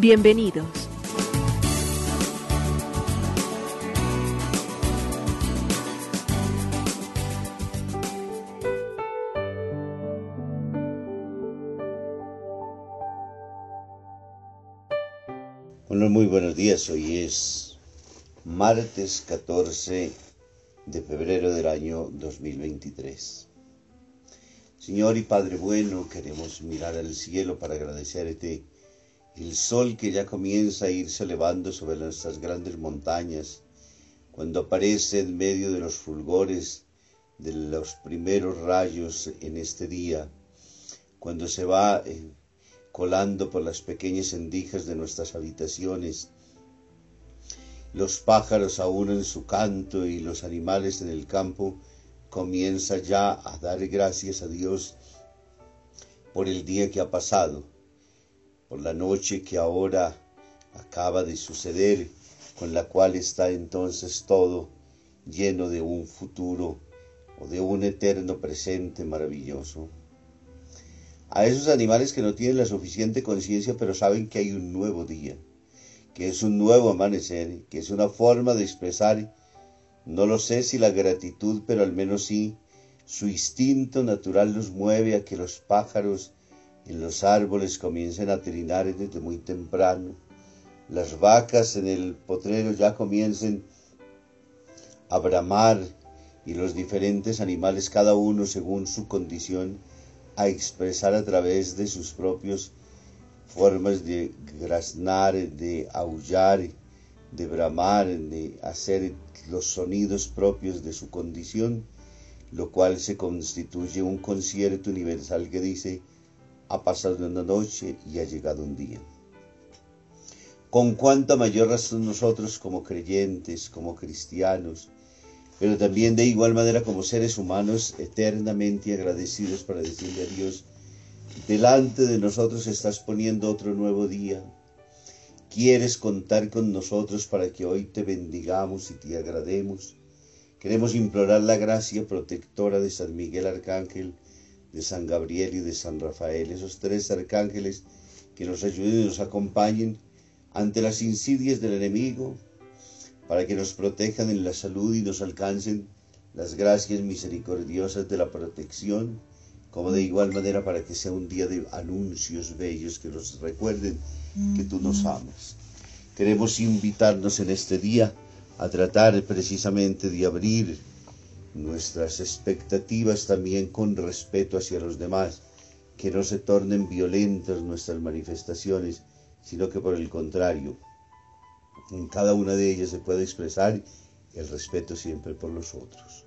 Bienvenidos. Bueno, muy buenos días. Hoy es martes 14 de febrero del año 2023. Señor y Padre bueno, queremos mirar al cielo para agradecerte el sol que ya comienza a irse elevando sobre nuestras grandes montañas, cuando aparece en medio de los fulgores de los primeros rayos en este día, cuando se va eh, colando por las pequeñas endijas de nuestras habitaciones. Los pájaros aún en su canto y los animales en el campo comienzan ya a dar gracias a Dios por el día que ha pasado, por la noche que ahora acaba de suceder, con la cual está entonces todo lleno de un futuro o de un eterno presente maravilloso. A esos animales que no tienen la suficiente conciencia pero saben que hay un nuevo día, que es un nuevo amanecer, que es una forma de expresar, no lo sé si la gratitud, pero al menos sí, su instinto natural los mueve a que los pájaros en los árboles comiencen a trinar desde muy temprano, las vacas en el potrero ya comiencen a bramar y los diferentes animales, cada uno según su condición, a expresar a través de sus propios formas de graznar, de aullar, de bramar, de hacer los sonidos propios de su condición, lo cual se constituye un concierto universal que dice, ha pasado una noche y ha llegado un día. Con cuánta mayor razón nosotros como creyentes, como cristianos, pero también de igual manera como seres humanos eternamente agradecidos para decirle a Dios, delante de nosotros estás poniendo otro nuevo día. Quieres contar con nosotros para que hoy te bendigamos y te agrademos. Queremos implorar la gracia protectora de San Miguel Arcángel, de San Gabriel y de San Rafael, esos tres arcángeles que nos ayuden y nos acompañen ante las insidias del enemigo, para que nos protejan en la salud y nos alcancen las gracias misericordiosas de la protección, como de igual manera para que sea un día de anuncios bellos que nos recuerden que tú nos amas. Queremos invitarnos en este día a tratar precisamente de abrir nuestras expectativas también con respeto hacia los demás, que no se tornen violentas nuestras manifestaciones, sino que por el contrario, en cada una de ellas se puede expresar el respeto siempre por los otros.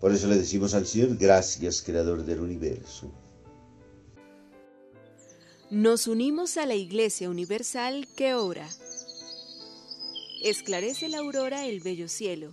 Por eso le decimos al Señor, gracias, Creador del universo. Nos unimos a la Iglesia Universal que ora. Esclarece la aurora el bello cielo,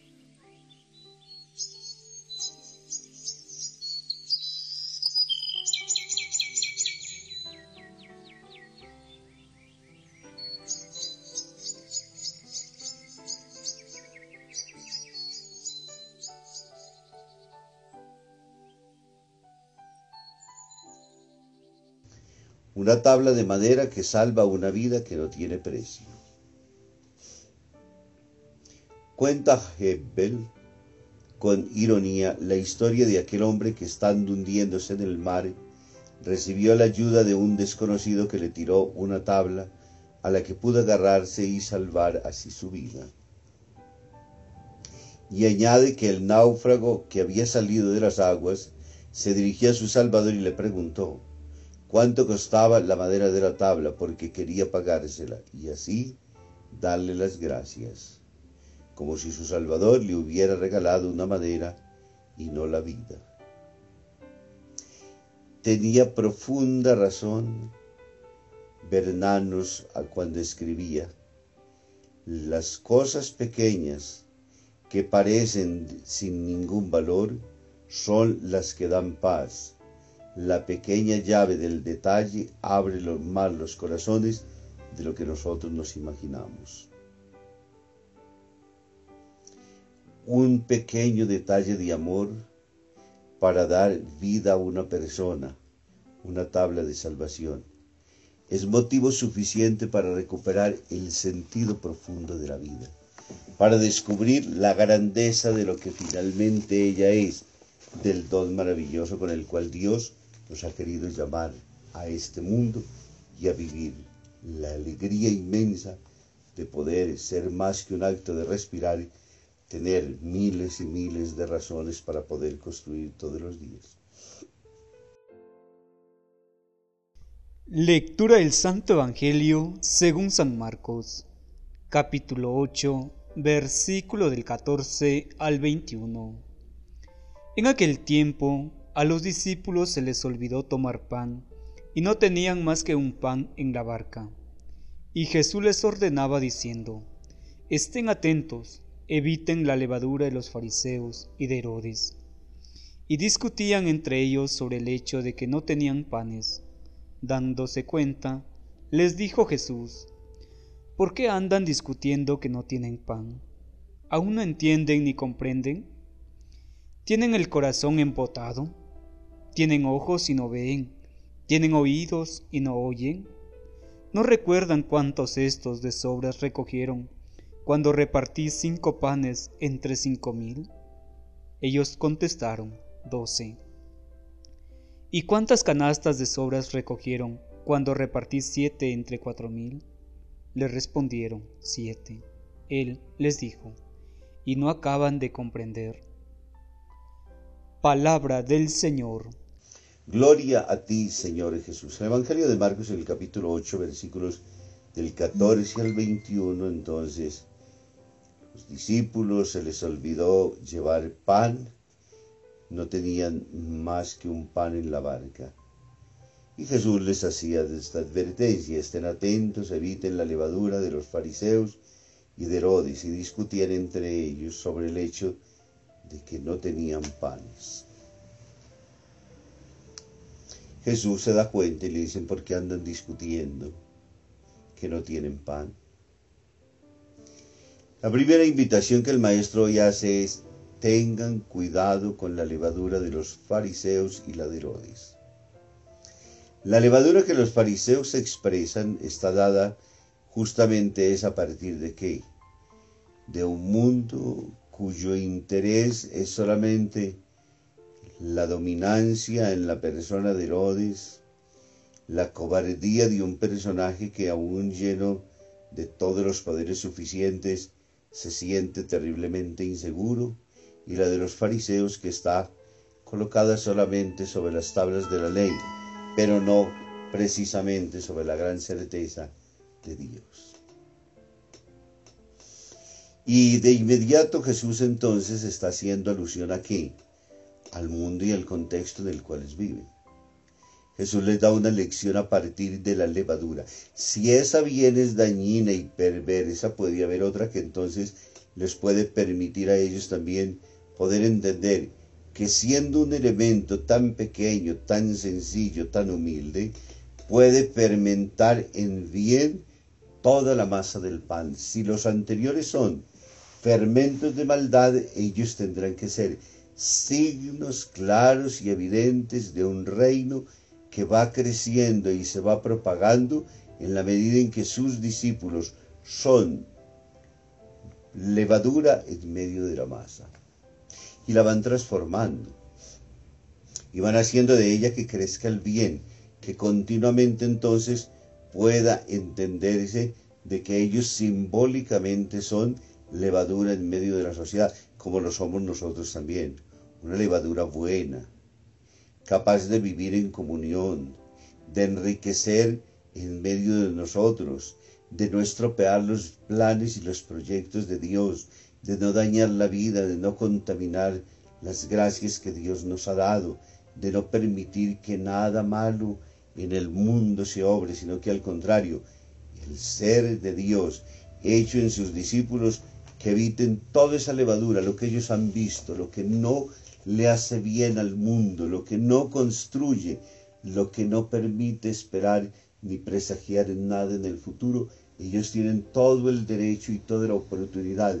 Una tabla de madera que salva una vida que no tiene precio. Cuenta Hebel con ironía la historia de aquel hombre que estando hundiéndose en el mar, recibió la ayuda de un desconocido que le tiró una tabla a la que pudo agarrarse y salvar así su vida. Y añade que el náufrago que había salido de las aguas se dirigió a su Salvador y le preguntó cuánto costaba la madera de la tabla porque quería pagársela y así darle las gracias, como si su Salvador le hubiera regalado una madera y no la vida. Tenía profunda razón Bernanos cuando escribía, las cosas pequeñas que parecen sin ningún valor son las que dan paz. La pequeña llave del detalle abre más los corazones de lo que nosotros nos imaginamos. Un pequeño detalle de amor para dar vida a una persona, una tabla de salvación es motivo suficiente para recuperar el sentido profundo de la vida, para descubrir la grandeza de lo que finalmente ella es, del don maravilloso con el cual Dios nos ha querido llamar a este mundo y a vivir la alegría inmensa de poder ser más que un acto de respirar, tener miles y miles de razones para poder construir todos los días. Lectura del Santo Evangelio según San Marcos, capítulo 8, versículo del 14 al 21. En aquel tiempo a los discípulos se les olvidó tomar pan, y no tenían más que un pan en la barca. Y Jesús les ordenaba diciendo, Estén atentos, eviten la levadura de los fariseos y de Herodes. Y discutían entre ellos sobre el hecho de que no tenían panes. Dándose cuenta, les dijo Jesús, ¿por qué andan discutiendo que no tienen pan? ¿Aún no entienden ni comprenden? ¿Tienen el corazón empotado? ¿Tienen ojos y no ven? ¿Tienen oídos y no oyen? ¿No recuerdan cuántos estos de sobras recogieron cuando repartí cinco panes entre cinco mil? Ellos contestaron, doce. ¿Y cuántas canastas de sobras recogieron cuando repartí siete entre cuatro mil? Le respondieron, siete. Él les dijo, y no acaban de comprender. Palabra del Señor. Gloria a ti, Señor Jesús. El Evangelio de Marcos, en el capítulo 8, versículos del 14 al 21, entonces, los discípulos se les olvidó llevar pan no tenían más que un pan en la barca. Y Jesús les hacía esta advertencia, estén atentos, eviten la levadura de los fariseos y de Herodes, y discutían entre ellos sobre el hecho de que no tenían panes. Jesús se da cuenta y le dicen, ¿por qué andan discutiendo que no tienen pan? La primera invitación que el maestro hoy hace es, tengan cuidado con la levadura de los fariseos y la de Herodes. La levadura que los fariseos expresan está dada justamente es a partir de qué? De un mundo cuyo interés es solamente la dominancia en la persona de Herodes, la cobardía de un personaje que aún lleno de todos los poderes suficientes se siente terriblemente inseguro, y la de los fariseos que está colocada solamente sobre las tablas de la ley, pero no precisamente sobre la gran certeza de Dios. Y de inmediato Jesús entonces está haciendo alusión a qué? Al mundo y al contexto en el cual viven. Jesús les da una lección a partir de la levadura. Si esa bien es dañina y perversa, puede haber otra que entonces les puede permitir a ellos también poder entender que siendo un elemento tan pequeño, tan sencillo, tan humilde, puede fermentar en bien toda la masa del pan. Si los anteriores son fermentos de maldad, ellos tendrán que ser signos claros y evidentes de un reino que va creciendo y se va propagando en la medida en que sus discípulos son levadura en medio de la masa. Y la van transformando. Y van haciendo de ella que crezca el bien, que continuamente entonces pueda entenderse de que ellos simbólicamente son levadura en medio de la sociedad, como lo somos nosotros también. Una levadura buena, capaz de vivir en comunión, de enriquecer en medio de nosotros, de no estropear los planes y los proyectos de Dios, de no dañar la vida, de no contaminar las gracias que Dios nos ha dado, de no permitir que nada malo en el mundo se obre, sino que al contrario, el ser de Dios hecho en sus discípulos, que eviten toda esa levadura, lo que ellos han visto, lo que no le hace bien al mundo, lo que no construye, lo que no permite esperar ni presagiar nada en el futuro, ellos tienen todo el derecho y toda la oportunidad,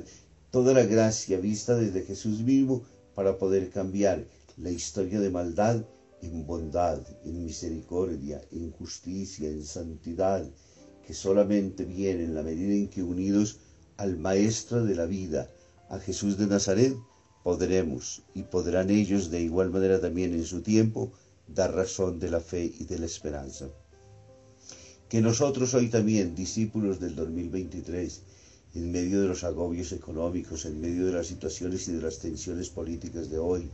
toda la gracia vista desde Jesús mismo para poder cambiar la historia de maldad en bondad, en misericordia, en justicia, en santidad, que solamente viene en la medida en que unidos al Maestro de la vida, a Jesús de Nazaret, podremos y podrán ellos de igual manera también en su tiempo dar razón de la fe y de la esperanza. Que nosotros hoy también, discípulos del 2023, en medio de los agobios económicos, en medio de las situaciones y de las tensiones políticas de hoy,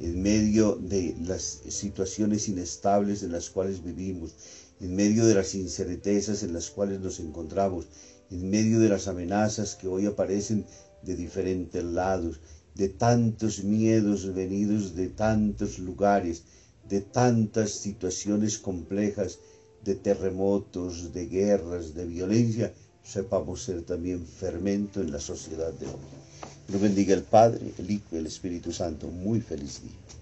en medio de las situaciones inestables en las cuales vivimos, en medio de las incertezas en las cuales nos encontramos, en medio de las amenazas que hoy aparecen de diferentes lados, de tantos miedos venidos de tantos lugares, de tantas situaciones complejas de terremotos, de guerras, de violencia, sepamos ser también fermento en la sociedad de hoy. Lo bendiga el Padre, el Hijo y el Espíritu Santo. Muy feliz día.